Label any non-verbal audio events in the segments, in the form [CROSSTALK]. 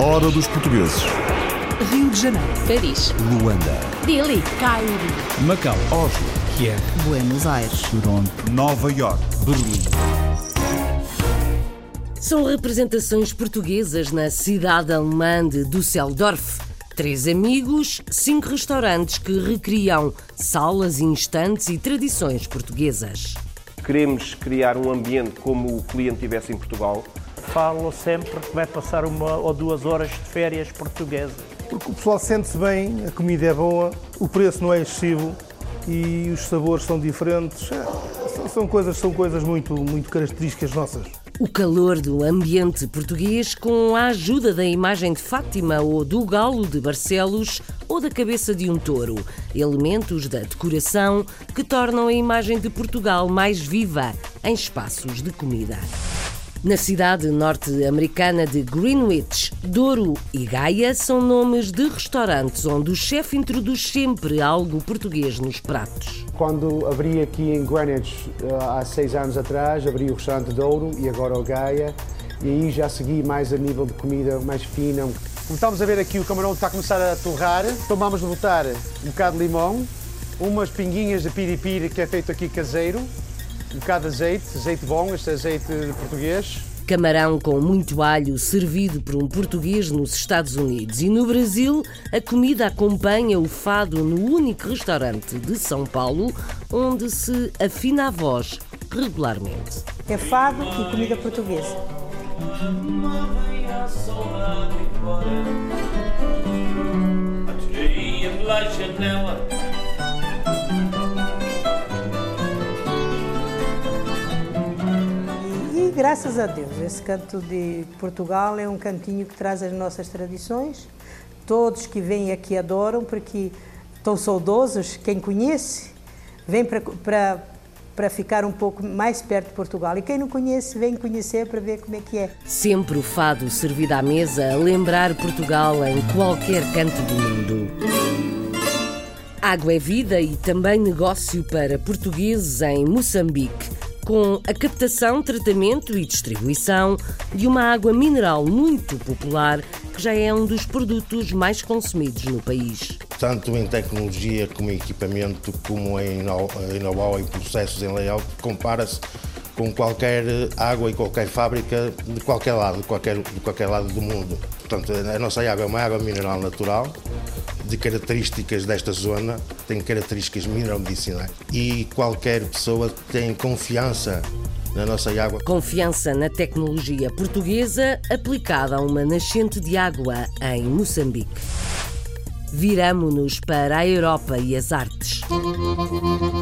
Hora dos portugueses. Rio de Janeiro, Paris, Luanda. Delhi, Cairo, Macau, Oslo. Kiev, Buenos Aires. Toronto. Nova York. Berlim. São representações portuguesas na cidade alemã de Düsseldorf. Três amigos, cinco restaurantes que recriam salas, instantes e tradições portuguesas. Queremos criar um ambiente como o cliente tivesse em Portugal. Falo sempre que vai passar uma ou duas horas de férias portuguesas. Porque o pessoal sente-se bem, a comida é boa, o preço não é excessivo e os sabores são diferentes. É, são- São coisas, são coisas muito, muito características nossas. O calor do ambiente português com a ajuda da imagem de Fátima ou do galo de Barcelos ou da cabeça de um touro. Elementos da decoração que tornam a imagem de Portugal mais viva em espaços de comida. Na cidade norte-americana de Greenwich, Douro e Gaia são nomes de restaurantes onde o chefe introduz sempre algo português nos pratos. Quando abri aqui em Greenwich eh, há seis anos atrás, abri o restaurante Douro e agora o Gaia. E aí já segui mais a nível de comida mais fina. Como estamos a ver aqui, o camarão está a começar a torrar. Então vamos botar um bocado de limão, umas pinguinhas de piripiri que é feito aqui caseiro, um bocado de azeite, azeite bom, este azeite português. Camarão com muito alho servido por um português nos Estados Unidos. E no Brasil, a comida acompanha o fado no único restaurante de São Paulo onde se afina a voz regularmente. É fado e comida portuguesa. E graças a Deus, esse canto de Portugal é um cantinho que traz as nossas tradições. Todos que vêm aqui adoram, porque estão saudosos, quem conhece, vem para- para ficar um pouco mais perto de Portugal. E quem não conhece, vem conhecer para ver como é que é. Sempre o fado servido à mesa a lembrar Portugal em qualquer canto do mundo. Água é vida e também negócio para portugueses em Moçambique, com a captação, tratamento e distribuição de uma água mineral muito popular que já é um dos produtos mais consumidos no país. tanto em tecnologia como em equipamento, como em know- em know-how, processos, em layout, compara-se com qualquer água e qualquer fábrica de qualquer lado, de qualquer, de qualquer lado do mundo. Portanto, a nossa água é uma água mineral natural, de características desta zona, tem características mineral-medicinais e qualquer pessoa tem confiança na nossa água. Confiança na tecnologia portuguesa aplicada a uma nascente de água em Moçambique. Viramo-nos para a Europa e as artes.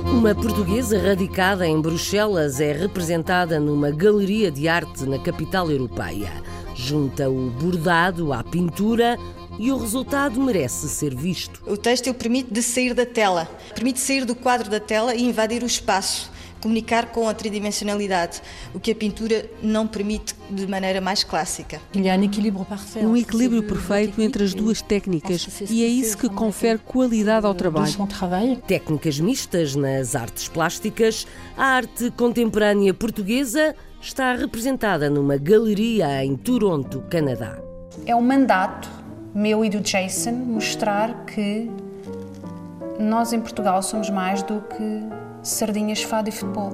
Uma portuguesa radicada em Bruxelas é representada numa galeria de arte na capital europeia. Junta o bordado à pintura e o resultado merece ser visto. O têxtil permite de sair da tela, permite sair do quadro da tela e invadir o espaço, comunicar com a tridimensionalidade, o que a pintura não permite de maneira mais clássica. Um equilíbrio perfeito entre as duas técnicas e é isso que confere qualidade ao trabalho. Técnicas mistas nas artes plásticas, a arte contemporânea portuguesa está representada numa galeria em Toronto, Canadá. É um mandato meu e do Jason mostrar que nós em Portugal somos mais do que sardinhas, fado e futebol.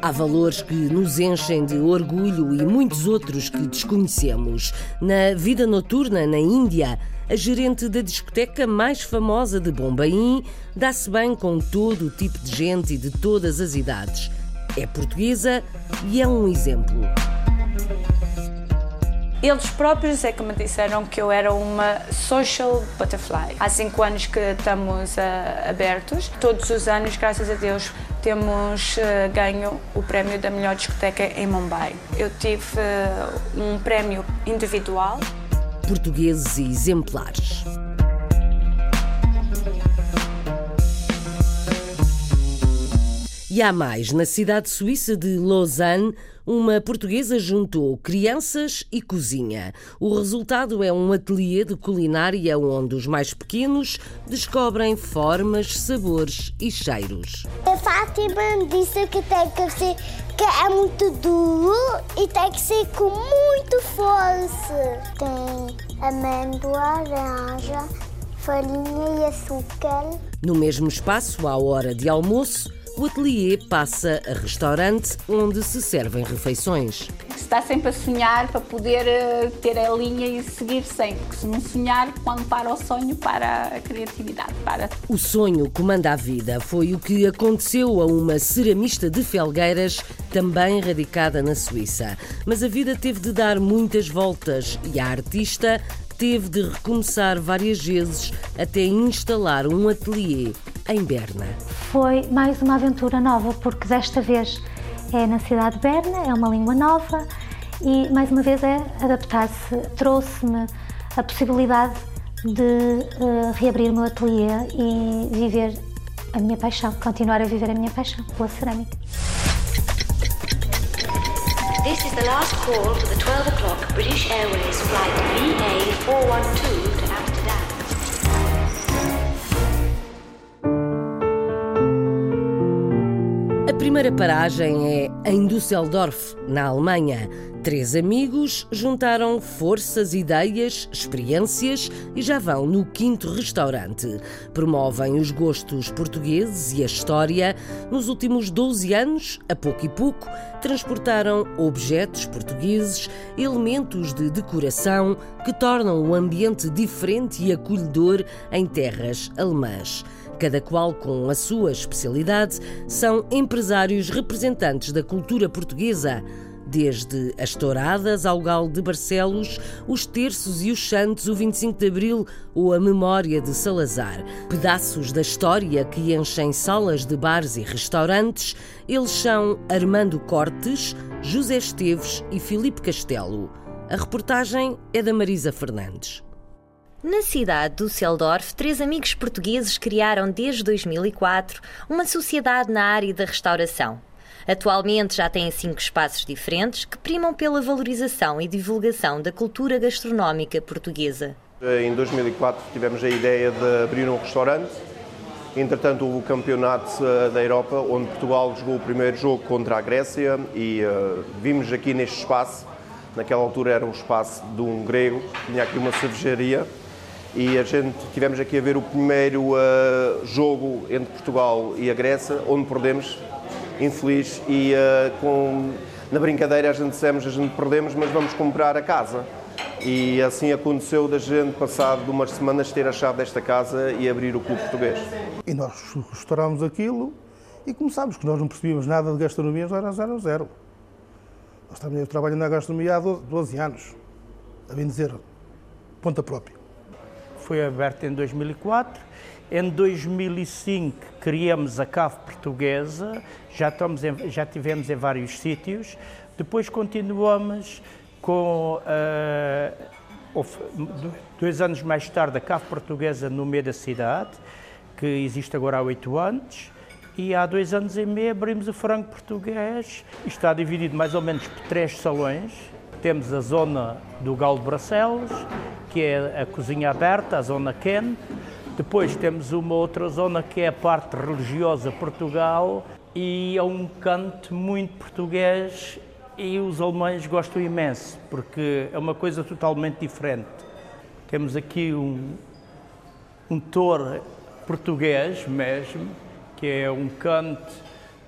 Há valores que nos enchem de orgulho e muitos outros que desconhecemos. Na vida noturna na Índia, a gerente da discoteca mais famosa de Bombaim dá-se bem com todo o tipo de gente e de todas as idades. É portuguesa e é um exemplo. Eles próprios é que me disseram que eu era uma social butterfly. Há cinco anos que estamos ah, abertos. Todos os anos, graças a Deus, temos ah, ganho o prémio da melhor discoteca em Mumbai. Eu tive ah, um prémio individual. Portugueses e exemplares. E há mais. Na cidade suíça de Lausanne, uma portuguesa juntou crianças e cozinha. O resultado é um ateliê de culinária onde os mais pequenos descobrem formas, sabores e cheiros. A Fátima disse que tem que ser que é muito duro e tem que ser com muito força. Tem amêndoa, laranja, farinha e açúcar. No mesmo espaço, à hora de almoço, o ateliê passa a restaurante onde se servem refeições. Está sempre a sonhar para poder eh, ter a linha e seguir sempre. Porque se não sonhar, quando para o sonho, para a criatividade. Para. O sonho comanda a vida. Foi o que aconteceu a uma ceramista de Felgueiras, também radicada na Suíça. Mas a vida teve de dar muitas voltas e a artista teve de recomeçar várias vezes até instalar um ateliê em Berna. Foi mais uma aventura nova, porque desta vez é na cidade de Berna, é uma língua nova e mais uma vez é adaptar-se. Trouxe-me a possibilidade de uh, reabrir o meu ateliê e viver a minha paixão, continuar a viver a minha paixão pela cerâmica. This is the last call for the 12 o'clock British Airways flight VA412 primeira paragem é em Düsseldorf, na Alemanha. Três amigos juntaram forças, ideias, experiências e já vão no quinto restaurante. Promovem os gostos portugueses e a história. Nos últimos 12 anos, a pouco e pouco, transportaram objetos portugueses, elementos de decoração que tornam o ambiente diferente e acolhedor em terras alemãs cada qual com a sua especialidade, são empresários representantes da cultura portuguesa desde as touradas ao galo de Barcelos, os terços e os santos, o 25 de Abril ou a memória de Salazar. Pedaços da história que enchem salas de bares e restaurantes, eles são Armando Cortes, José Esteves e Filipe Castelo. A reportagem é da Marisa Fernandes. Na cidade de Düsseldorf, três amigos portugueses criaram desde 2004 uma sociedade na área da restauração. Atualmente já têm cinco espaços diferentes que primam pela valorização e divulgação da cultura gastronómica portuguesa. Em 2004 tivemos a ideia de abrir um restaurante. Entretanto, houve o campeonato eh, da Europa, onde Portugal jogou o primeiro jogo contra a Grécia e uh, vimos aqui neste espaço, naquela altura era um espaço de um grego, tinha aqui uma cervejaria e a gente tivemos aqui a ver o primeiro uh, jogo entre Portugal e a Grécia, onde perdemos infeliz e uh, com, na brincadeira a gente dissemos a gente perdemos, mas vamos comprar a casa. E assim aconteceu da gente, passado de umas semanas, ter a chave desta casa e abrir o Clube Português. E nós restaurámos aquilo e começámos, que nós não percebíamos nada de gastronomia, era zero zero. Nós também trabalhando na gastronomia há 12 anos, a bem dizer, ponta própria. Foi aberto em 2004 em 2005 criamos a Cave Portuguesa, já, estamos em, já tivemos em vários sítios. Depois continuamos com, uh, dois anos mais tarde, a Cave Portuguesa no meio da cidade, que existe agora há oito anos. E há dois anos e meio abrimos o frango português. Está dividido mais ou menos por três salões. Temos a zona do Galo de Bracelos, que é a cozinha aberta, a zona Ken. Depois temos uma outra zona que é a parte religiosa Portugal e é um canto muito português e os alemães gostam imenso porque é uma coisa totalmente diferente. Temos aqui um, um touro português mesmo, que é um canto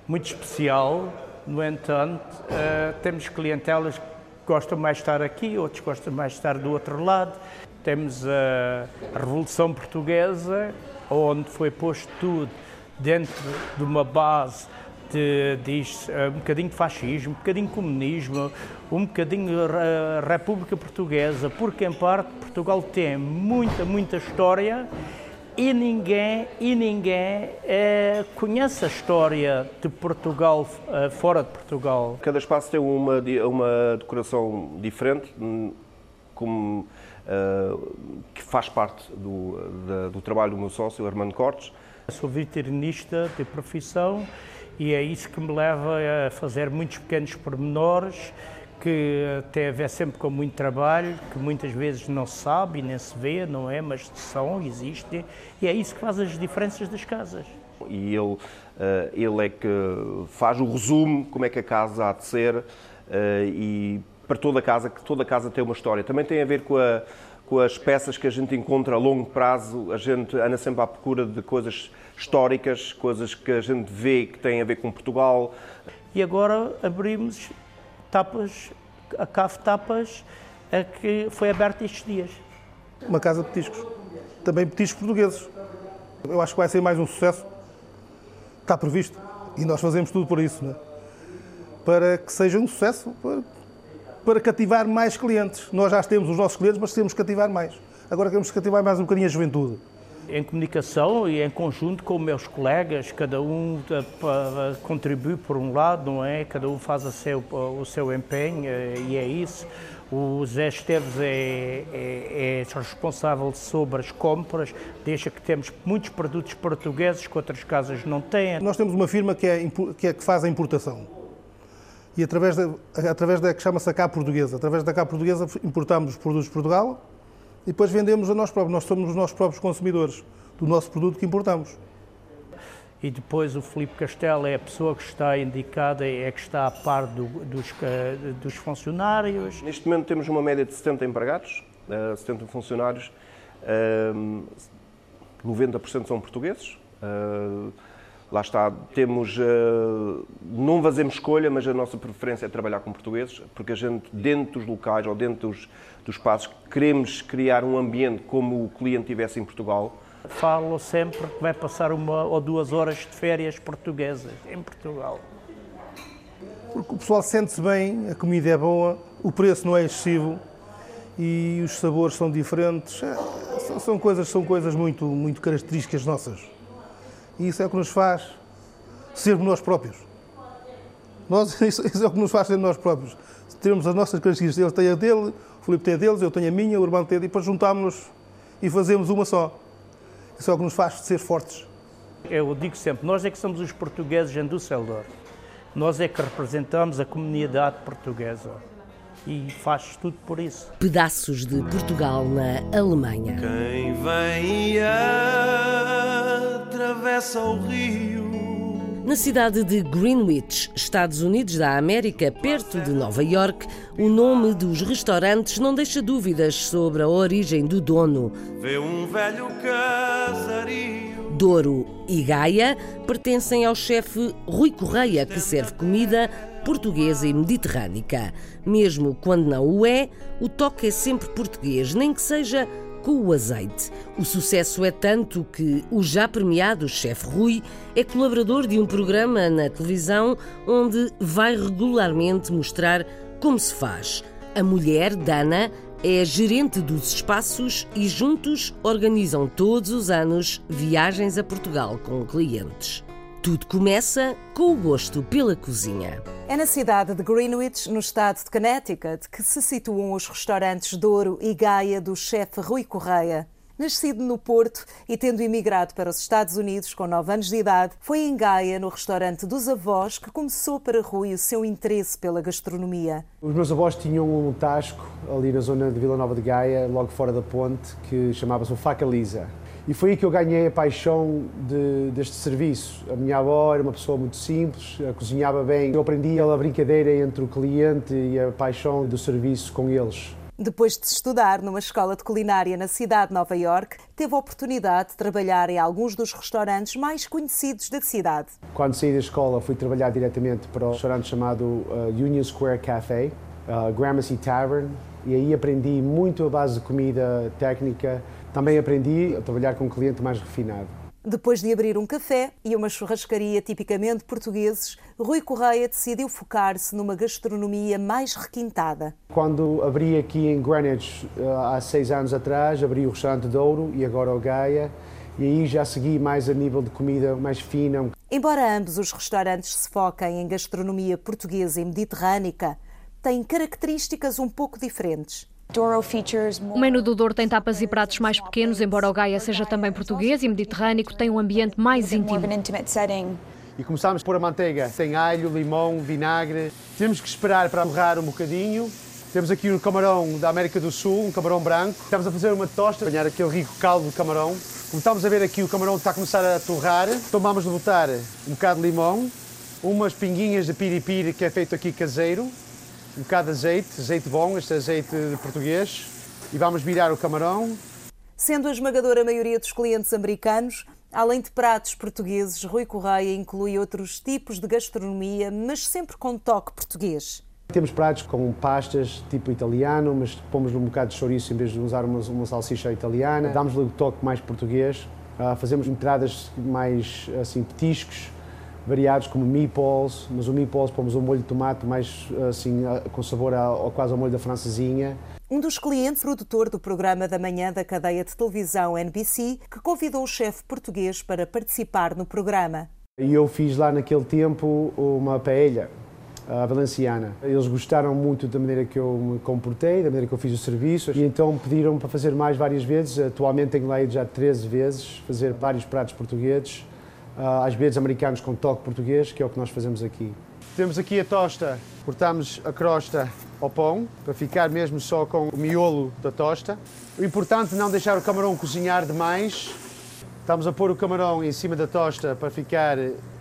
muito especial. No entanto, uh, temos clientelas que gostam mais de estar aqui, outros gostam mais de estar do outro lado. Temos a, Revolução Portuguesa, onde foi posto tudo dentro de uma base de, diz, um bocadinho de fascismo, um bocadinho de comunismo, um bocadinho de República Portuguesa, porque em parte Portugal tem muita, muita história e ninguém, e ninguém é, conhece a história de Portugal é, fora de Portugal. Cada espaço tem uma, uma decoração diferente, hum, como uh, que faz parte do, da, do trabalho do meu sócio, Armando Cortes. sou veterinista de profissão E é isso que me leva a fazer muitos pequenos pormenores que tem a ver sempre com muito trabalho, que muitas vezes não se sabe e nem se vê, não é? Mas são, existem, e é isso que faz as diferenças das casas. E ele, eh, ele é que faz o resumo, como é que a casa há de ser, eh, e para toda a casa, que toda a casa tem uma história. Também tem a ver com, a, com as peças que a gente encontra a longo prazo, a gente anda sempre à procura de coisas históricas, coisas que a gente vê que têm a ver com Portugal. E agora abrimos tapas, a Cave Tapas, a que foi aberta estes dias. Uma casa de petiscos. Também petiscos portugueses. Eu acho que vai ser mais um sucesso. Está previsto. E nós fazemos tudo por isso, né? para que seja um sucesso, para, para cativar mais clientes. Nós já temos os nossos clientes, mas temos que cativar mais. Agora queremos cativar mais um bocadinho a juventude em comunicação e em conjunto com meus colegas, cada um contribui por um lado, não é? Cada um faz seu, o seu empenho uh, e é isso. O Zé Esteves é, é, é, responsável sobre as compras, deixa que temos muitos produtos portugueses que outras casas não têm. Nós temos uma firma que é, que, é, que faz a importação. E através da, através da que chama-se a Cá Portuguesa, através da Cá Portuguesa importamos os produtos de Portugal, e depois vendemos a nós próprios. Nós somos os nossos próprios consumidores do nosso produto que importamos. E depois o Filipe Castelo é a pessoa que está indicada, é que está a par do, dos, dos, funcionários. Neste momento temos uma média de 70 empregados, 70 eh, funcionários, 90% eh, são portugueses. Lá está, temos, não fazemos escolha, mas a nossa preferência é trabalhar com portugueses, porque a gente, dentro dos locais ou dentro dos, dos espaços, queremos criar um ambiente como o cliente tivesse em Portugal. Falo sempre que vai passar uma ou duas horas de férias portuguesas em Portugal. Porque o pessoal sente-se bem, a comida é boa, o preço não é excessivo e os sabores são diferentes. É, são coisas, são coisas muito, muito características nossas. E isso é o que nos faz sermos nós próprios. Nós, [LAUGHS] isso, é o que nos faz ser nós próprios. Temos as nossas características, ele tem a dele, o Filipe tem a deles, eu tenho a minha, o Urbano tem a dele, e depois juntámos-nos e fazemos uma só. Isso é o que nos faz ser fortes. Eu digo sempre, nós é que somos os portugueses em Düsseldorf. Nós é que representamos a comunidade portuguesa. E faz tudo por isso. Pedaços de Portugal na Alemanha. Quem vem e atravessa o rio na cidade de Greenwich, Estados Unidos da América, perto de Nova York, o nome dos restaurantes não deixa dúvidas sobre a origem do dono. Vê um velho casario. Douro e Gaia pertencem ao chefe Rui Correia, que serve comida portuguesa e mediterrânica. Mesmo quando não o é, o toque é sempre português, nem que seja com o azeite. O sucesso é tanto que o já premiado chefe Rui é colaborador de um programa na televisão onde vai regularmente mostrar como se faz. A mulher, Dana, é gerente dos espaços e juntos organizam todos os anos viagens a Portugal com clientes. Tudo começa com o gosto pela cozinha. É na cidade de Greenwich, no estado de Connecticut, que se situam os restaurantes Douro e Gaia do chefe Rui Correia. Nascido no Porto e tendo emigrado para os Estados Unidos com 9 anos de idade, foi em Gaia, no restaurante dos avós, que começou para Rui o seu interesse pela gastronomia. Os meus avós tinham um tasco ali na zona de Vila Nova de Gaia, logo fora da ponte, que chamava-se o Faca Lisa. E foi aí que eu ganhei a paixão de, deste serviço. A minha avó era uma pessoa muito simples, cozinhava bem. Eu aprendi a brincadeira entre o cliente e a paixão do serviço com eles. Depois de estudar numa escola de culinária na cidade de Nova York, teve a oportunidade de trabalhar em alguns dos restaurantes mais conhecidos da cidade. Quando saí da escola, fui trabalhar diretamente para o restaurante chamado uh, Union Square Café, uh, Gramercy Tavern, e aí aprendi muito a base de comida técnica, também aprendi a trabalhar com um cliente mais refinado. Depois de abrir um café e uma churrascaria tipicamente portugueses, Rui Correia decidiu focar-se numa gastronomia mais requintada. Quando abri aqui em Greenwich, eh, há seis anos atrás, abri o restaurante Douro e agora o Gaia, e aí já segui mais a nível de comida mais fina. Embora ambos os restaurantes se foquem em gastronomia portuguesa e mediterrânica, têm características um pouco diferentes. O menu do Douro tem tapas e pratos mais pequenos, embora o Gaia seja também português e mediterrâneo, tem um ambiente mais íntimo. e começámos a pôr a manteiga. Tem alho, limão, vinagre. Temos que esperar para torrar um bocadinho. Temos aqui o camarão da América do Sul, um camarão branco. Estamos a fazer uma tosta, apanhar aquele rico caldo de camarão. Como estamos a ver aqui, o camarão está a começar a torrar. Então vamos botar um bocado de limão, umas pinguinhas de piripiri que é feito aqui caseiro, um bocado de azeite, azeite bom, este azeite português, e vamos virar o camarão. Sendo a esmagadora maioria dos clientes americanos, além de pratos portugueses, Rui Correia inclui outros tipos de gastronomia, mas sempre com toque português. Temos pratos com pastas tipo italiano, mas pomos um bocado de chouriço em vez de usar uma, uma salsicha italiana. Damos-lhe o toque mais português. Uh, fazemos entradas mais assim petiscos, variados como meatballs, mas o meatballs pomos um molho de tomate mais assim com sabor ao, quase ao molho da francesinha. Um dos clientes, produtor do programa da manhã da cadeia de televisão NBC, que convidou o chefe português para participar no programa. E eu fiz lá naquele tempo uma paella, a valenciana. Eles gostaram muito da maneira que eu me comportei, da maneira que eu fiz o serviço, e então pediram para fazer mais várias vezes. Atualmente tenho lá ido já 13 vezes, fazer vários pratos portugueses, às vezes americanos com toque português, que é o que nós fazemos aqui. Temos aqui a tosta, cortamos a crosta ao pão, para ficar mesmo só com o miolo da tosta. O importante é não deixar o camarão cozinhar demais. Estamos a pôr o camarão em cima da tosta para ficar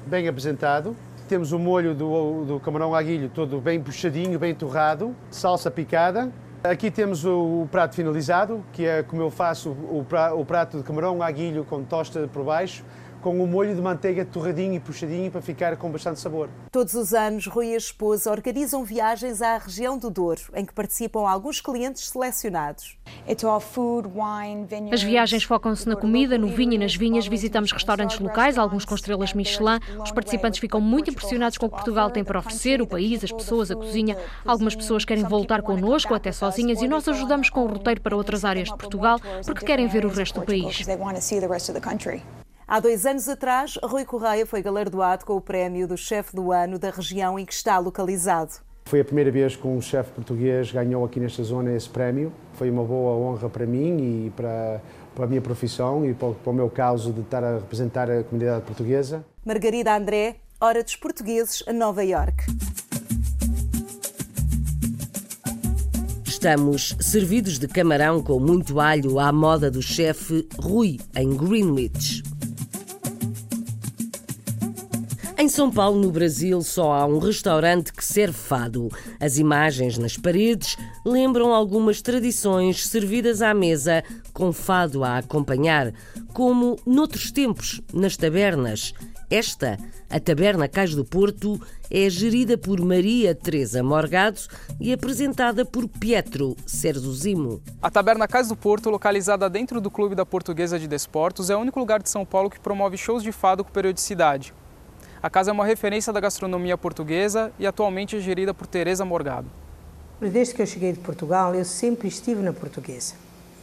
bem apresentado temos o molho do, do camarão aguilho todo bem puxadinho, bem torrado, salsa picada. Aqui temos o, o prato finalizado, que é como eu faço o, o prato de camarão aguilho com tosta por baixo, com o molho de manteiga torradinho e puxadinho para ficar com bastante sabor. Todos os anos, Rui e a esposa organizam viagens à região do Douro, em que participam alguns clientes selecionados. As viagens focam-se na comida, no vinho e nas vinhas. Visitamos restaurantes locais, alguns com estrelas Michelin. Os participantes ficam muito impressionados com o que Portugal tem para oferecer, o país, as pessoas, a cozinha. Algumas pessoas querem voltar connosco, até sozinhas, e nós ajudamos com o roteiro para outras áreas de Portugal, porque querem ver o resto do país. Há dois anos atrás, Rui Correia foi galardoado com o prémio do chefe do ano da região em que está localizado. Foi a primeira vez que um chefe português ganhou aqui nesta zona esse prémio. Foi uma boa honra para mim e para, para a minha profissão e para, para o meu caso de estar a representar a comunidade portuguesa. Margarida André, Hora dos Portugueses, a Nova York. Estamos servidos de camarão com muito alho à moda do chefe Rui, em Greenwich. Em São Paulo, no Brasil, só há um restaurante que serve fado. As imagens nas paredes lembram algumas tradições servidas à mesa com fado a acompanhar, como noutros tempos, nas tabernas. Esta, a Taberna Cais do Porto, é gerida por Maria Teresa Morgado e apresentada por Pietro Serzuzimo. A Taberna Cais do Porto, localizada dentro do Clube da Portuguesa de Desportos, é o único lugar de São Paulo que promove shows de fado com periodicidade. A casa é uma referência da gastronomia portuguesa e atualmente é gerida por Teresa Morgado. Desde que eu cheguei de Portugal, eu sempre estive na portuguesa.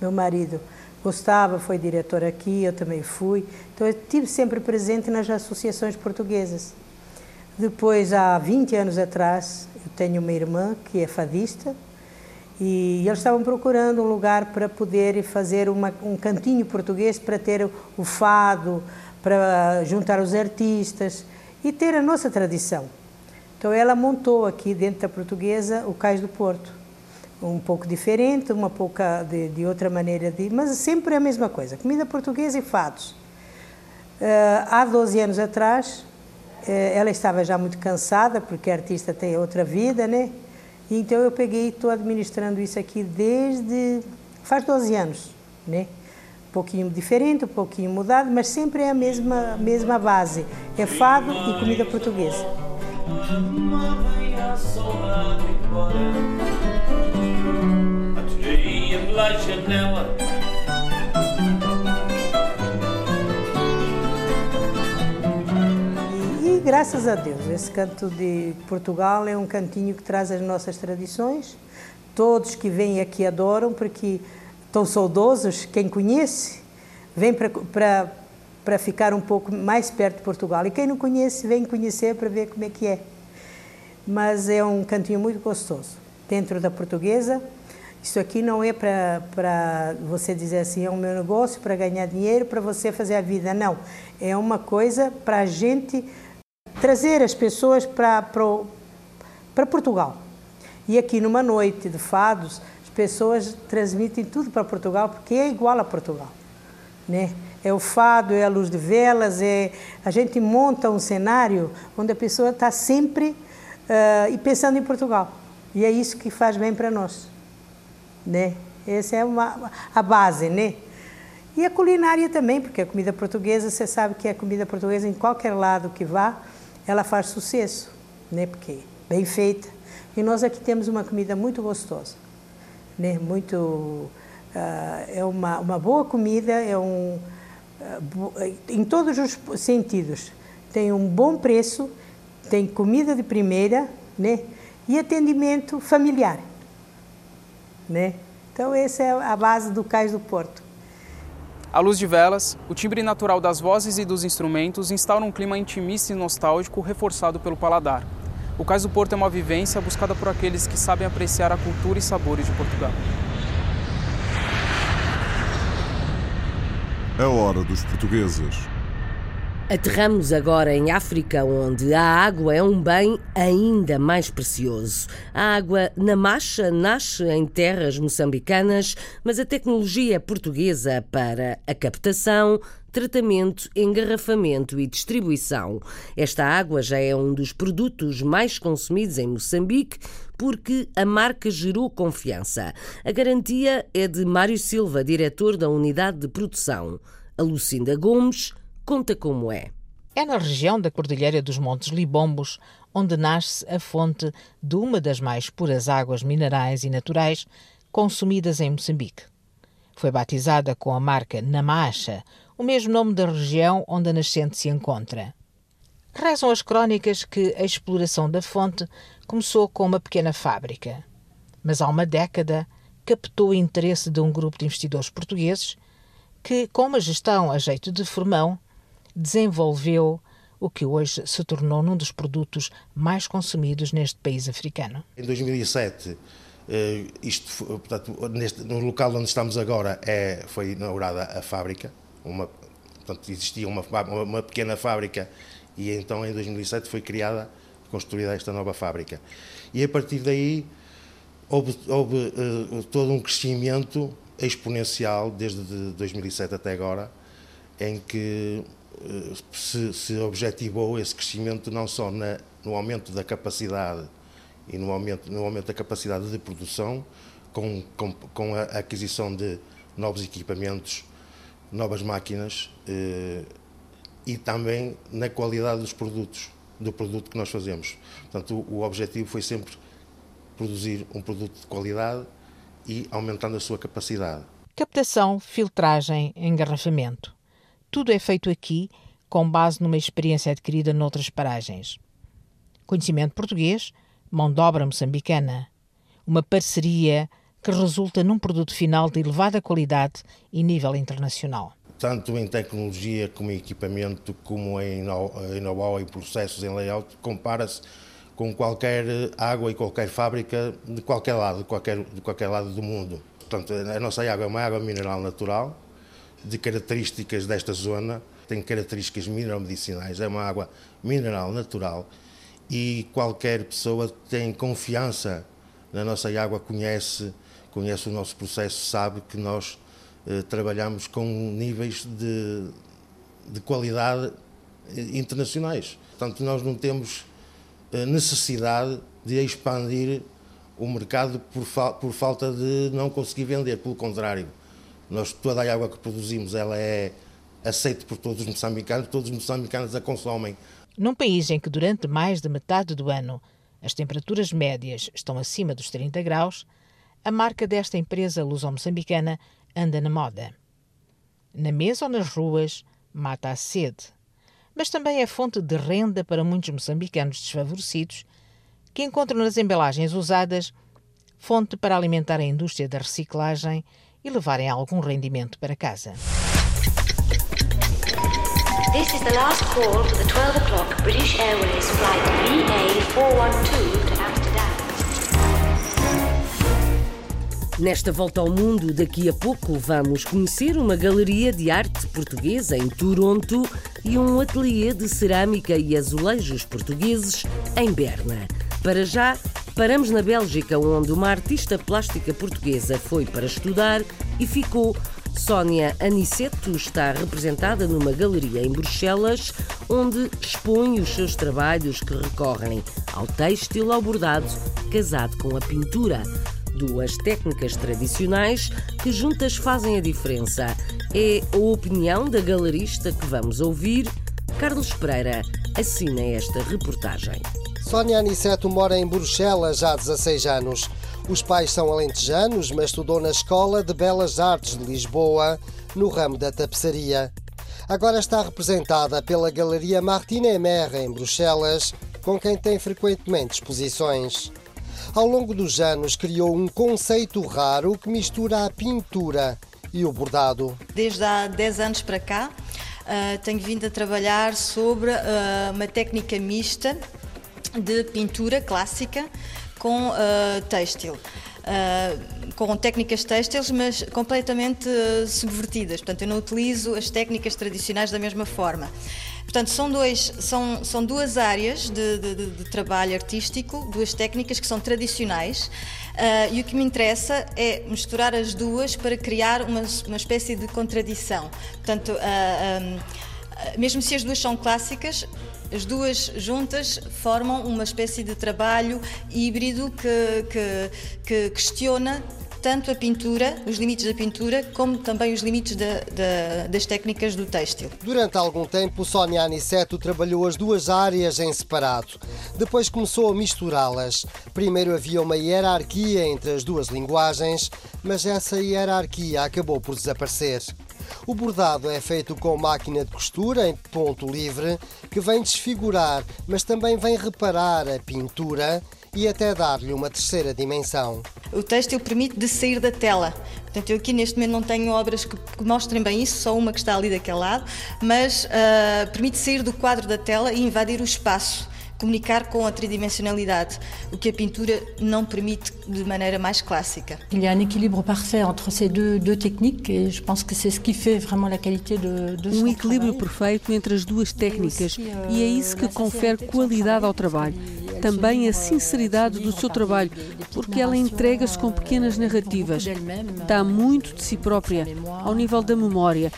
Meu marido gostava, foi diretor aqui, eu também fui. Então eu estive sempre presente nas associações portuguesas. Depois, há 20 anos atrás, eu tenho uma irmã que é fadista e eles estavam procurando um lugar para poder fazer uma, um cantinho português para ter o fado, para juntar os artistas e ter a nossa tradição. Então ela montou aqui dentro da portuguesa o Cais do Porto. Um pouco diferente, uma pouca de, de outra maneira de, mas sempre a mesma coisa, comida portuguesa e fados. Uh, há 12 anos atrás, uh, ela estava já muito cansada, porque a artista tem outra vida, né? Então eu peguei e estou administrando isso aqui desde faz 12 anos, né? Pouquinho diferente, um pouquinho mudado, mas sempre é a mesma, mesma base. É fado e comida portuguesa. E, e graças a Deus, esse canto de Portugal é um cantinho que traz as nossas tradições. Todos que vêm aqui adoram, porque estão saudosos, quem conhece, vem para ficar um pouco mais perto de Portugal. E quem não conhece, vem conhecer para ver como é que é. Mas é um cantinho muito gostoso. Dentro da portuguesa, isso aqui não é para você dizer assim, é um meu negócio para ganhar dinheiro, para você fazer a vida. Não. É uma coisa para a gente trazer as pessoas para, Portugal. E aqui numa noite de fados, pessoas transmitem tudo para Portugal porque é igual a Portugal, né? É o fado, é a luz de velas, é a gente monta um cenário onde a pessoa está sempre uh, e pensando em Portugal. E é isso que faz bem para nós, né? Essa é uma, a base, né? E a culinária também, porque a comida portuguesa, você sabe que a comida portuguesa, em qualquer lado que vá, ela faz sucesso, né? Porque é bem feita. E nós aqui temos uma comida muito gostosa, né? Muito uh, é uma, uma boa comida, é um uh, em todos os sentidos. Tem um bom preço, tem comida de primeira, né? E atendimento familiar, né? Então essa é a base do Cais do Porto. A luz de velas, o timbre natural das vozes e dos instrumentos instaura um clima intimista e nostálgico reforçado pelo paladar. O Cais do Porto é uma vivência buscada por aqueles que sabem apreciar a cultura e sabores de Portugal. É hora dos portugueses. Aterramos agora em África, onde a água é um bem ainda mais precioso. A água na Macha nasce em terras moçambicanas, mas a tecnologia portuguesa para a captação, tratamento, engarrafamento e distribuição. Esta água já é um dos produtos mais consumidos em Moçambique porque a marca gerou confiança. A garantia é de Mário Silva, diretor da unidade de produção. A Lucinda Gomes conta como é. É na região da Cordilheira dos Montes Libombos onde nasce a fonte de uma das mais puras águas minerais e naturais consumidas em Moçambique. Foi batizada com a marca Namacha, o mesmo nome da região onde a nascente se encontra. Rezam as crónicas que a exploração da fonte começou com uma pequena fábrica, mas há uma década captou o interesse de um grupo de investidores portugueses que, com uma gestão a jeito de formão, desenvolveu o que hoje se tornou num dos produtos mais consumidos neste país africano. Em 2007, eh, isto, portanto, neste, no local onde estamos agora é, foi inaugurada a fábrica, uma, portanto, existia uma, uma pequena fábrica e então em 2007 foi criada, construída esta nova fábrica. E a partir daí houve, houve uh, todo um crescimento exponencial desde 2007 até agora, em que se, se objetivou esse crescimento não só na, no aumento da capacidade e no aumento, no aumento da capacidade de produção, com, com, com a aquisição de novos equipamentos, novas máquinas eh, e também na qualidade dos produtos, do produto que nós fazemos. Portanto, o, o objetivo foi sempre produzir um produto de qualidade e aumentando a sua capacidade. Captação, filtragem, engarrafamento. Tudo é feito aqui com base numa experiência adquirida noutras paragens. Conhecimento português, mão de obra moçambicana. Uma parceria que resulta num produto final de elevada qualidade e nível internacional. Tanto em tecnologia como em equipamento, como em know-how, em processos, em layout, compara-se com qualquer água e qualquer fábrica de qualquer lado, de qualquer, de qualquer lado do mundo. Portanto, a nossa água é uma água mineral natural, de características desta zona, tem características mineral-medicinais, é uma água mineral natural e qualquer pessoa tem confiança na nossa água, conhece, conhece o nosso processo, sabe que nós eh, trabalhamos com níveis de, de qualidade eh, internacionais. Portanto, nós não temos eh, necessidade de expandir o mercado por, fa por falta de não conseguir vender, pelo contrário nós, toda a água que produzimos ela é aceita por todos os moçambicanos, todos os moçambicanos a consomem. Num país em que durante mais de metade do ano as temperaturas médias estão acima dos 30 graus, a marca desta empresa luso-moçambicana anda na moda. Na mesa ou nas ruas, mata a sede, mas também é fonte de renda para muitos moçambicanos desfavorecidos que encontram nas embalagens usadas fonte para alimentar a indústria da reciclagem e levarem algum rendimento para casa. This is the last call for the 12 o'clock British Airways flight VA412 to Amsterdam. Nesta volta ao mundo, daqui a pouco vamos conhecer uma galeria de arte portuguesa em Toronto e um ateliê de cerâmica e azulejos portugueses em Berna. Para já, paramos na Bélgica, onde uma artista plástica portuguesa foi para estudar e ficou. Sónia Aniceto está representada numa galeria em Bruxelas, onde expõe os seus trabalhos que recorrem ao têxtil, ao bordado, casado com a pintura duas técnicas tradicionais que juntas fazem a diferença. É a opinião da galerista que vamos ouvir. Carlos Pereira assina esta reportagem. Sónia Aniceto mora em Bruxelas há 16 anos. Os pais são alentejanos, mas estudou na Escola de Belas Artes de Lisboa, no ramo da tapeçaria. Agora está representada pela Galeria Martine Emer, em Bruxelas, com quem tem frequentemente exposições. Ao longo dos anos, criou um conceito raro que mistura a pintura e o bordado. Desde há 10 anos para cá, uh, tenho vindo a trabalhar sobre uh, uma técnica mista de pintura clássica com uh, têxtil. Uh, com técnicas têxteis, mas completamente uh, subvertidas. Portanto, eu não utilizo as técnicas tradicionais da mesma forma. Portanto, são, dois, são, são duas áreas de, de, de trabalho artístico, duas técnicas que são tradicionais. Uh, e o que me interessa é misturar as duas para criar uma, uma espécie de contradição. Portanto, um, mesmo se as duas são clássicas, as duas juntas formam uma espécie de trabalho híbrido que, que, que questiona tanto a pintura, os limites da pintura, como também os limites da, da, das técnicas do têxtil. Durante algum tempo, Sónia Aniceto trabalhou as duas áreas em separado. Depois começou a misturá-las. Primeiro havia uma hierarquia entre as duas linguagens, mas essa hierarquia acabou por desaparecer. O bordado é feito com máquina de costura em ponto livre, que vem desfigurar, mas também vem reparar a pintura e até dar-lhe uma terceira dimensão. O têxtil permite de sair da tela. Portanto, eu aqui neste momento não tenho obras que, que mostrem bem isso, só uma que está ali daquele lado, mas uh, permite sair do quadro da tela e invadir o espaço comunicar com a tridimensionalidade, o que a pintura não permite de maneira mais clássica. Il y a un équilibre parfait entre ces deux, deux techniques et je pense que c'est ce qui fait vraiment la qualité de, de Um equilíbrio perfeito entre as duas técnicas e é isso que confere qualidade ao trabalho. Também a sinceridade do seu trabalho, porque ela entrega-se com pequenas narrativas. Dá muito de si própria, ao nível da memória,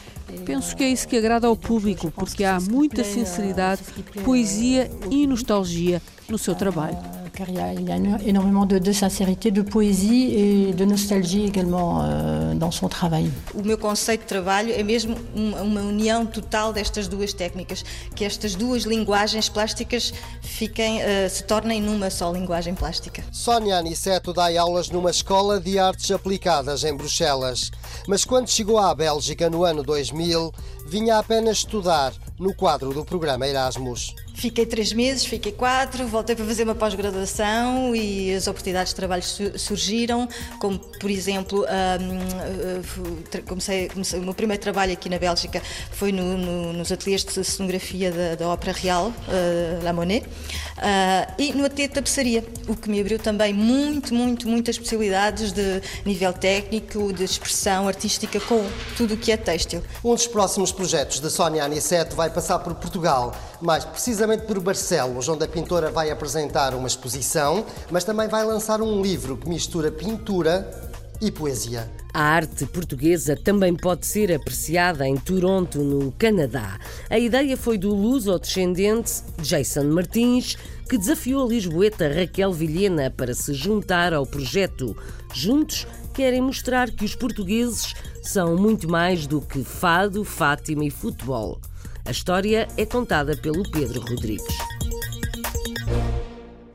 Penso que é isso que agrada ao público, porque há muita sinceridade, poesia e nostalgia no seu trabalho. Car il y, a, il y a énormément de, de, sincérité, de poésie et de nostalgie également euh, dans son travail. O meu conceito de trabalho é mesmo uma, uma, união total destas duas técnicas, que estas duas linguagens plásticas fiquem, uh, se tornem numa só linguagem plástica. Sónia Aniceto dá aulas numa escola de artes aplicadas em Bruxelas, mas quando chegou à Bélgica no ano 2000, vinha apenas estudar no quadro do programa Erasmus. Fiquei três meses, fiquei quatro, voltei para fazer uma pós-graduação e as oportunidades de trabalho surgiram, como por exemplo, um, comecei, comecei, o meu primeiro trabalho aqui na Bélgica foi no, no, nos ateliês de cenografia da, da Ópera Real, uh, La Monet, uh, e no ateliê de tapeçaria, o que me abriu também muito, muito, muitas possibilidades de nível técnico, de expressão artística com tudo o que é têxtil. Um dos próximos projetos de Sónia Aniceto vai passar por Portugal, mais precisamente por Barcelos, onde a pintora vai apresentar uma exposição, mas também vai lançar um livro que mistura pintura e poesia. A arte portuguesa também pode ser apreciada em Toronto, no Canadá. A ideia foi do luso-descendente Jason Martins, que desafiou a lisboeta Raquel Vilhena para se juntar ao projeto. Juntos, querem mostrar que os portugueses são muito mais do que fado, Fátima e futebol. A história é contada pelo Pedro Rodrigues.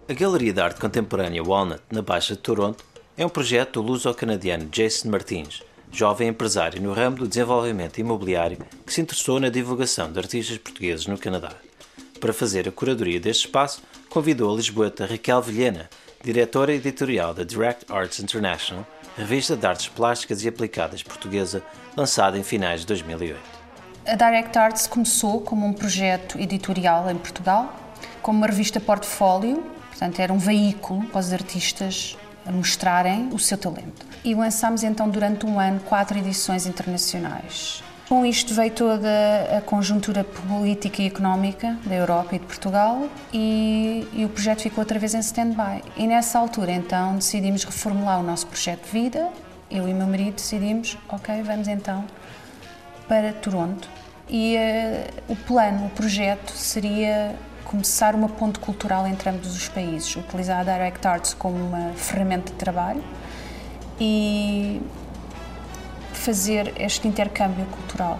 A Galeria de Arte Contemporânea Walnut, na Baixa de Toronto, é um projeto do luso-canadiano Jason Martins, jovem empresário no ramo do desenvolvimento imobiliário que se interessou na divulgação de artistas portugueses no Canadá. Para fazer a curadoria deste espaço, convidou a lisboeta Raquel Vilhena, diretora editorial da Direct Arts International, revista de artes plásticas e aplicadas portuguesa, lançada em finais de 2008. A Direct Arts começou como um projeto editorial em Portugal, como uma revista portfólio, portanto era um veículo para os artistas mostrarem o seu talento. E lançámos então durante um ano quatro edições internacionais. Com isto veio toda a conjuntura política e económica da Europa e de Portugal e, e o projeto ficou outra vez em stand-by. E nessa altura então decidimos reformular o nosso projeto de vida. Eu e meu marido decidimos, ok, vamos então para Toronto. E uh, o plano, o projeto seria começar uma ponte cultural entre ambos os países, utilizar a Direct Arts como uma ferramenta de trabalho e fazer este intercâmbio cultural.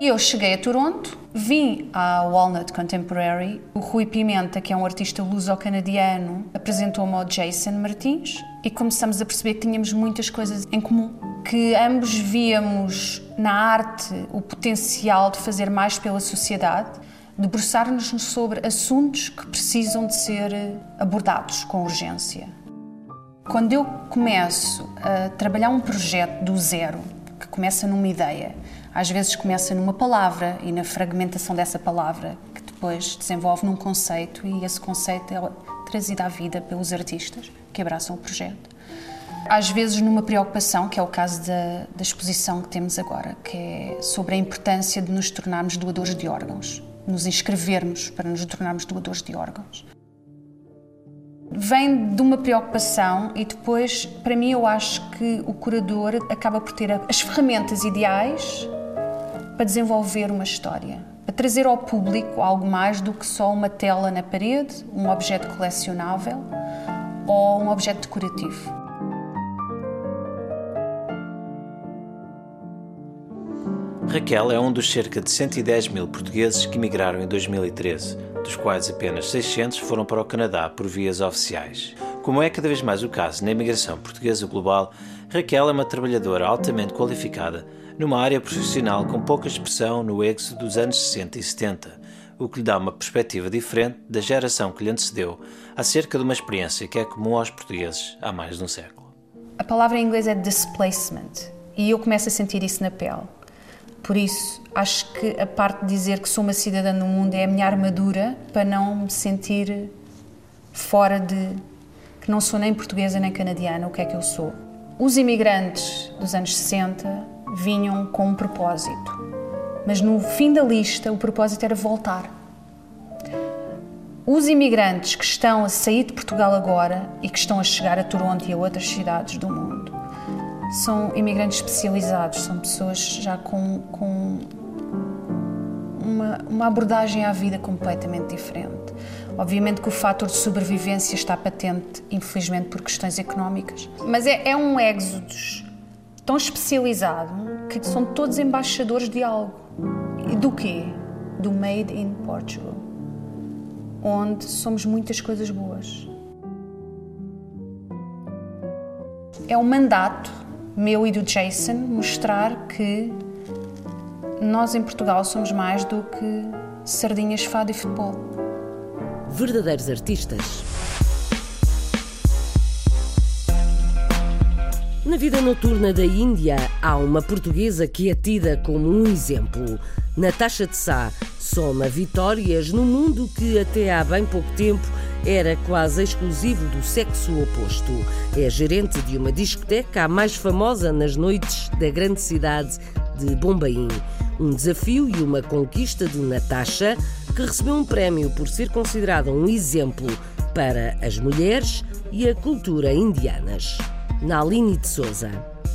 Eu cheguei a Toronto, vim à Walnut Contemporary. O Rui Pimenta, que é um artista luso-canadiano, apresentou-me ao Jason Martins e começamos a perceber que tínhamos muitas coisas em comum. Que ambos víamos na arte o potencial de fazer mais pela sociedade, debruçar-nos sobre assuntos que precisam de ser abordados com urgência. Quando eu começo a trabalhar um projeto do zero, que começa numa ideia, às vezes começa numa palavra e na fragmentação dessa palavra, que depois desenvolve num conceito e esse conceito é trazido à vida pelos artistas que abraçam o projeto. Às vezes numa preocupação, que é o caso da, da exposição que temos agora, que é sobre a importância de nos tornarmos doadores de órgãos, nos inscrevermos para nos tornarmos doadores de órgãos vem de uma preocupação e depois, para mim, eu acho que o curador acaba por ter as ferramentas ideais para desenvolver uma história, para trazer ao público algo mais do que só uma tela na parede, um objeto colecionável ou um objeto decorativo. Raquel é um dos cerca de 110 mil portugueses que emigraram em 2013 dos quais apenas 600 foram para o Canadá por vias oficiais. Como é cada vez mais o caso na imigração portuguesa global, Raquel é uma trabalhadora altamente qualificada numa área profissional com pouca expressão no êxodo dos anos 60 e 70, o que lhe dá uma perspectiva diferente da geração que lhe antecedeu acerca de uma experiência que é comum aos portugueses há mais de um século. A palavra em inglês é displacement e eu começo a sentir isso na pele. Por isso, acho que a parte de dizer que sou uma cidadã do mundo é a minha armadura para não me sentir fora de. que não sou nem portuguesa nem canadiana, o que é que eu sou. Os imigrantes dos anos 60 vinham com um propósito, mas no fim da lista o propósito era voltar. Os imigrantes que estão a sair de Portugal agora e que estão a chegar a Toronto e a outras cidades do mundo são imigrantes especializados, são pessoas já com, com uma, uma abordagem à vida completamente diferente. Obviamente que o fator de sobrevivência está patente, infelizmente, por questões económicas, mas é, é um êxodo tão especializado que são todos embaixadores de algo. E do quê? Do Made in Portugal, onde somos muitas coisas boas. É um mandato meu e do Jason mostrar que nós em Portugal somos mais do que sardinhas, fado e futebol. Verdadeiros artistas. Na vida noturna da Índia, há uma portuguesa que é tida como um exemplo. Natasha de Sá soma vitórias no mundo que até há bem pouco tempo era quase exclusivo do sexo oposto. É gerente de uma discoteca a mais famosa nas noites da grande cidade de Bombaim. Um desafio e uma conquista de Natasha, que recebeu um prémio por ser considerada um exemplo para as mulheres e a cultura indianas. Naline de Souza.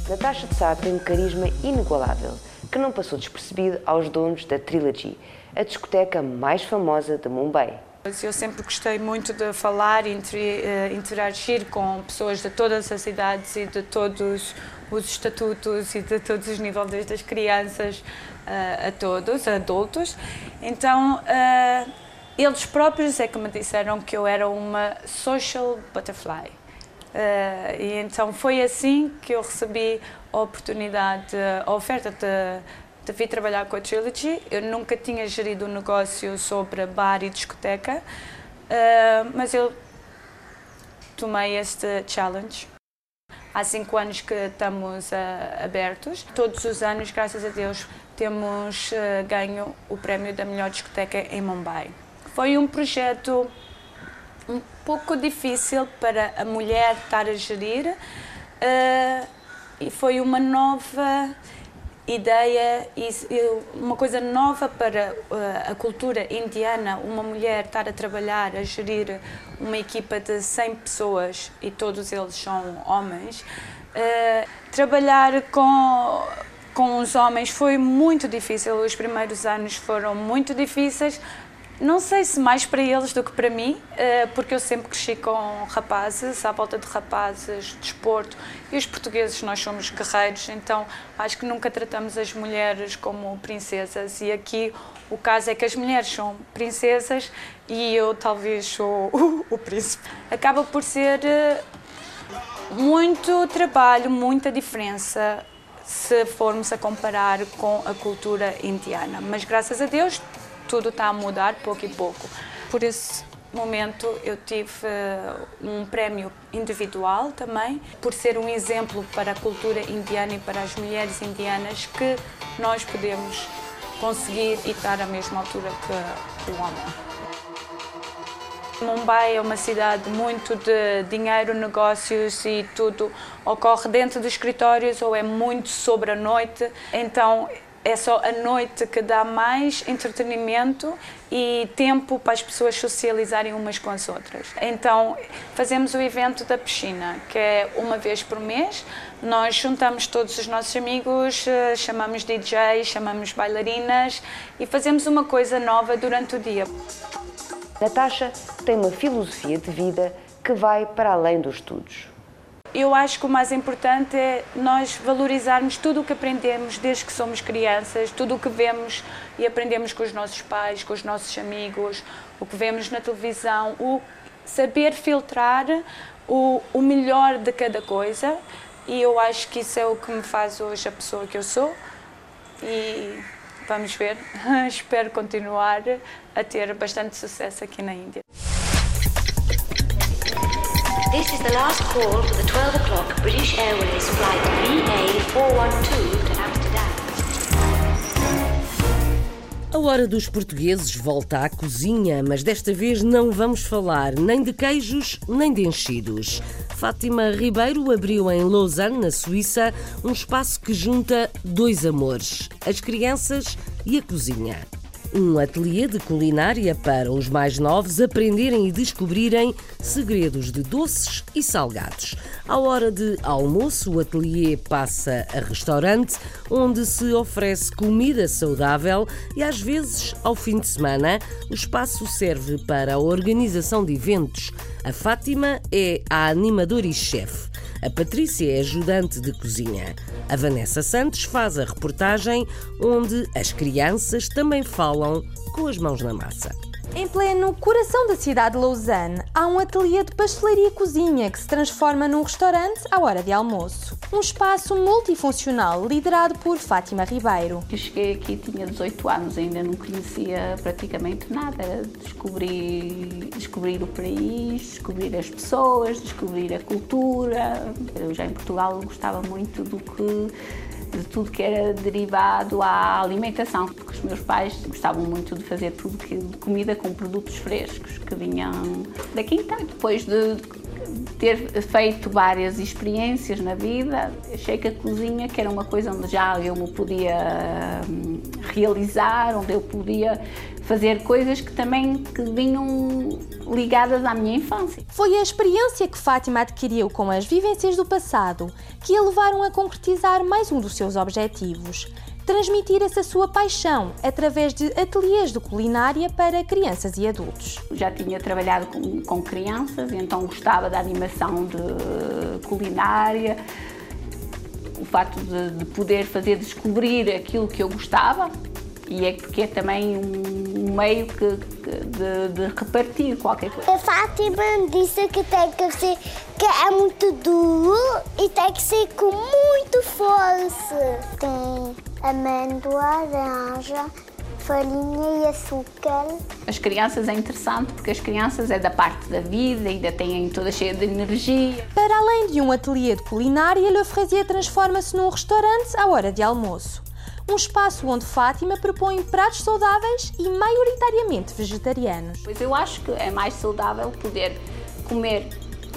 Natasha de Sá tem um carisma inigualável, que não passou despercebido aos donos da Trilogy, a discoteca mais famosa de Mumbai. Eu sempre gostei muito de falar e eh, interagir com pessoas de todas as idades e de todos os estatutos e de todos os níveis, desde as crianças uh, a todos, a adultos. Então, uh, eles próprios é que me disseram que eu era uma social butterfly. Uh, e então foi assim que eu recebi a oportunidade, a oferta de de vir trabalhar com a Trilogy. Eu nunca tinha gerido um negócio sobre bar e discoteca, uh, mas eu tomei este challenge. Há cinco anos que estamos uh, abertos. Todos os anos, graças a Deus, temos ganho o prémio da melhor discoteca em Mumbai. Foi um projeto um pouco difícil para a mulher estar a gerir uh, e foi uma nova ideia e uma coisa nova para uh, a cultura indiana, uma mulher estar a trabalhar, a gerir uma equipa de 100 pessoas e todos eles são homens. Uh, trabalhar com com os homens foi muito difícil, os primeiros anos foram muito difíceis, não sei se mais para eles do que para mim, eh, porque eu sempre cresci com rapazes, à volta de rapazes, desporto, e os portugueses nós somos guerreiros, então acho que nunca tratamos as mulheres como princesas e aqui o caso é que as mulheres são princesas e eu talvez sou [LAUGHS] o, príncipe. Acaba por ser eh, muito trabalho, muita diferença se formos a comparar com a cultura indiana, mas graças a Deus tudo está a mudar pouco e pouco. Por esse momento eu tive uh, um prémio individual também, por ser um exemplo para a cultura indiana e para as mulheres indianas que nós podemos conseguir e estar à mesma altura que o homem. Mumbai é uma cidade muito de dinheiro, negócios e tudo ocorre dentro dos escritórios ou é muito sobre a noite. Então é só a noite que dá mais entretenimento e tempo para as pessoas socializarem umas com as outras. Então, fazemos o evento da piscina, que é uma vez por mês. Nós juntamos todos os nossos amigos, eh, chamamos DJs, chamamos bailarinas e fazemos uma coisa nova durante o dia. Natasha tem uma filosofia de vida que vai para além dos estudos eu acho que o mais importante é nós valorizarmos tudo o que aprendemos desde que somos crianças, tudo o que vemos e aprendemos com os nossos pais, com os nossos amigos, o que vemos na televisão, o saber filtrar o, o melhor de cada coisa. E eu acho que isso é o que me faz hoje a pessoa que eu sou. E vamos ver, [LAUGHS] espero continuar a ter bastante sucesso aqui na Índia. This is the last call the 12 o'clock British Airways flight VA412 to Amsterdam. A hora dos portugueses volta à cozinha, mas desta vez não vamos falar nem de queijos nem de enchidos. Fátima Ribeiro abriu em Lausanne, na Suíça, um espaço que junta dois amores: as crianças e a cozinha um ateliê de culinária para os mais novos aprenderem e descobrirem segredos de doces e salgados. À hora de almoço, o ateliê passa a restaurante, onde se oferece comida saudável e às vezes, ao fim de semana, o espaço serve para a organização de eventos. A Fátima é a animadora e chefe. A Patrícia é ajudante de cozinha. A Vanessa Santos faz a reportagem onde as crianças também falam com as mãos na massa. Em pleno coração da cidade de Lausanne, há um ateliê de pastelaria e cozinha que se transforma num restaurante à hora de almoço. Um espaço multifuncional liderado por Fátima Ribeiro. Eu cheguei aqui, tinha 18 anos, ainda não conhecia praticamente nada. Descobri, descobrir o país, descobrir as pessoas, descobrir a cultura. Eu já em Portugal gostava muito do que de tudo que era derivado à alimentação, porque os meus pais gostavam muito de fazer tudo que, de comida com produtos frescos que vinham daqui. Então, depois de ter feito várias experiências na vida, achei que a cozinha, que era uma coisa onde já eu me podia hum, realizar, onde eu podia fazer coisas que também que vinham ligadas à minha infância. Foi a experiência que Fátima adquiriu com as vivências do passado que a levaram a concretizar mais um dos seus objetivos. Transmitir essa sua paixão através de ateliês de culinária para crianças e adultos. Já tinha trabalhado com, com crianças, então gostava da animação de culinária, o facto de, de poder fazer descobrir aquilo que eu gostava, e é porque é também um meio que, de, de, repartir qualquer coisa. A Fátima disse que tem que ser que é muito duro e tem que ser com muito força. Tem amêndoa, laranja, farinha e açúcar. As crianças é interessante porque as crianças é da parte da vida, ainda têm toda cheia de energia. Para além de um ateliê de culinária, Le Fraisier transforma-se num restaurante à hora de almoço. Um espaço onde Fátima propõe pratos saudáveis e maioritariamente vegetarianos. Pois eu acho que é mais saudável poder comer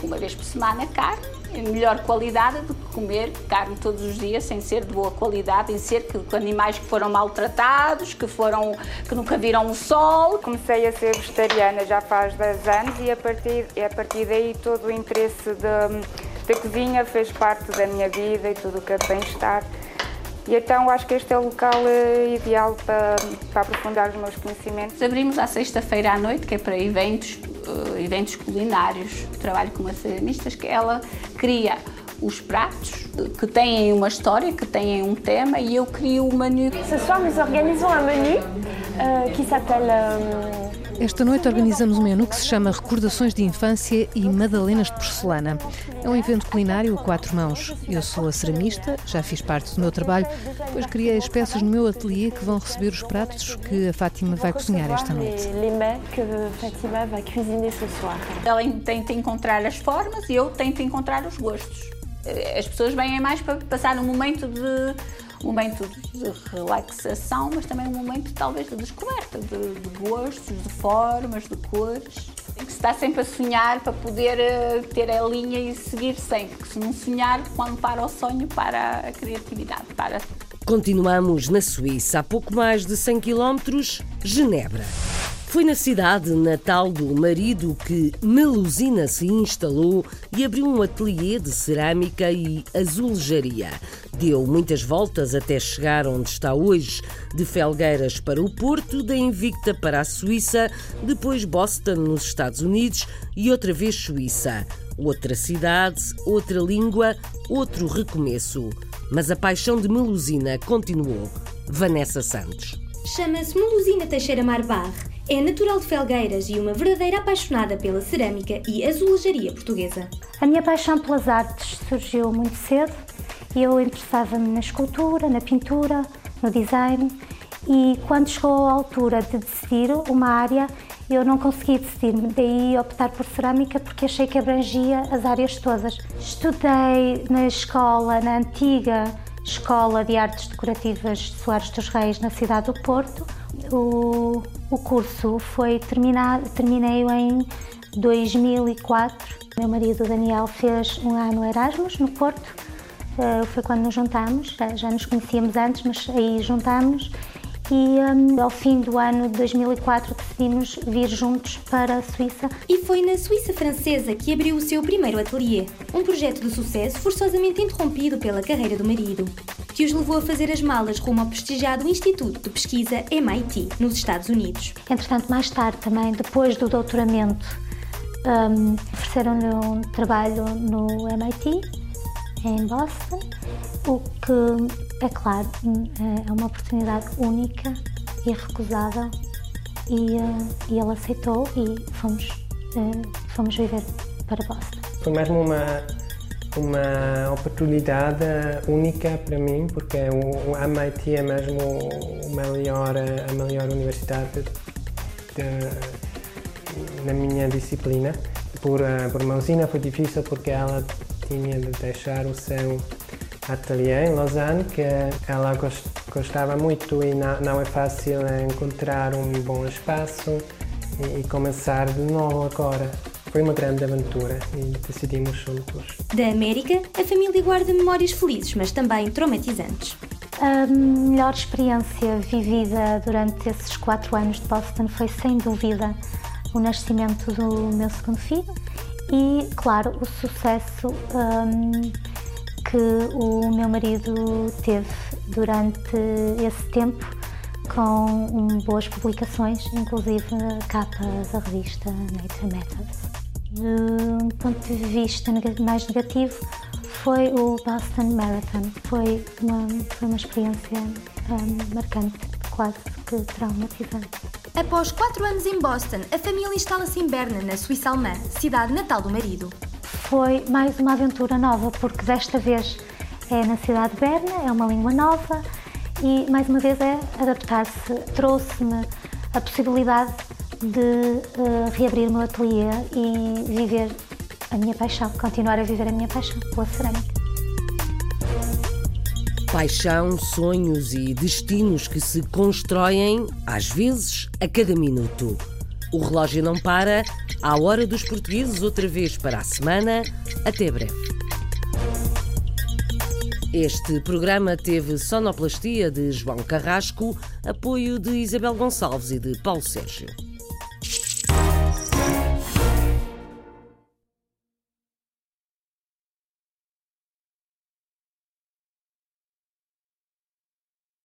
uma vez por semana carne melhor qualidade do que comer carne todos os dias sem ser de boa qualidade, em ser que, animais que foram maltratados, que foram que nunca viram o sol. Comecei a ser vegetariana já faz 10 anos e a partir, a partir daí todo o interesse da cozinha fez parte da minha vida e tudo o que é bem-estar. E então acho que este é o local eh, ideal para, para aprofundar os meus conhecimentos. Abrimos à sexta-feira à noite, que é para eventos, uh, eventos culinários. Trabalho com uma ceramista que ela cria os pratos que têm uma história, que têm um tema e eu crio o menu. Ce soir nous organisons un menu uh, qui s'appelle uh, esta noite organizamos um menu que se chama Recordações de Infância e Madalenas de Porcelana. É um evento culinário a quatro mãos. Eu sou a ceramista, já fiz parte do meu trabalho, pois criei as peças no meu ateliê que vão receber os pratos que a Fátima vai cozinhar esta noite. Ela tenta encontrar as formas e eu tento encontrar os gostos. As pessoas vêm mais para passar um momento de um momento de relaxação, mas também um momento talvez de descoberta de, de gostos, de formas, de cores. Tem que estar sempre a sonhar para poder uh, ter a linha e seguir sempre, porque se não sonhar, quando para o sonho, para a criatividade, para. Continuamos na Suíça, a pouco mais de 100 km, Genebra. Foi na cidade natal do marido que Melusina se instalou e abriu um ateliê de cerâmica e azulejaria. Deu muitas voltas até chegar onde está hoje, de Felgueiras para o Porto, da Invicta para a Suíça, depois Boston, nos Estados Unidos e outra vez Suíça. Outra cidade, outra língua, outro recomeço. Mas a paixão de Melusina continuou. Vanessa Santos. Chama-se Melusina Teixeira Marbar é natural de Felgueiras e uma verdadeira apaixonada pela cerâmica e azulejaria portuguesa. A minha paixão pelas artes surgiu muito cedo. Eu interessava-me na escultura, na pintura, no design e quando chegou a altura de decidir uma área, eu não consegui decidir, daí optar por cerâmica porque achei que abrangia as áreas todas. Estudei na escola, na antiga Escola de Artes Decorativas de Soares dos Reis, na cidade do Porto. O, o curso foi terminado, terminei-o em 2004. Meu marido Daniel fez um ano Erasmus no Porto. Uh, foi quando nos juntámos, já, já, nos conhecíamos antes, mas aí juntámos e um, ao fim do ano de 2004 decidimos vir juntos para a Suíça. E foi na Suíça francesa que abriu o seu primeiro ateliê, um projeto de sucesso forçosamente interrompido pela carreira do marido, que os levou a fazer as malas rumo ao prestigiado Instituto de Pesquisa MIT, nos Estados Unidos. Entretanto, mais tarde também, depois do doutoramento, um, ofereceram-lhe um trabalho no MIT, em Boston, o que é claro, é uma oportunidade única e irrecusável e, eh, e ele aceitou e fomos, eh, fomos viver para Boston. Foi mesmo uma, uma oportunidade única para mim, porque o, MIT é mesmo a maior, a maior universidade de, na minha disciplina. Por, eh, por Mausina foi difícil porque ela tinha de deixar o seu ateliê em Lausanne, que ela gostava muito e não, não é fácil encontrar um bom espaço e, e começar de novo agora. Foi uma grande aventura e decidimos juntos. Da América, a família guarda memórias felizes, mas também traumatizantes. A melhor experiência vivida durante esses quatro anos de Boston foi, sem dúvida, o nascimento do meu segundo filho e, claro, o sucesso um, que o meu marido teve durante esse tempo com um, boas publicações, inclusive capa da revista Nature Methods. De um ponto de vista mais negativo, foi o Boston Marathon. Foi uma, foi uma experiência um, marcante, quase que traumatizante. Após quatro anos em Boston, a família instala-se em Berna, na Suíça alemã, cidade natal do marido foi mais uma aventura nova, porque desta vez é na cidade de Berna, é uma língua nova e mais uma vez é adaptar-se. Trouxe-me a possibilidade de uh, reabrir o meu ateliê e viver a minha paixão, continuar a viver a minha paixão pela cerâmica. Paixão, sonhos e destinos que se constroem, às vezes, a cada minuto. O relógio não para, à hora dos portugueses, outra vez para a semana. Até breve. Este programa teve sonoplastia de João Carrasco, apoio de Isabel Gonçalves e de Paulo Sérgio.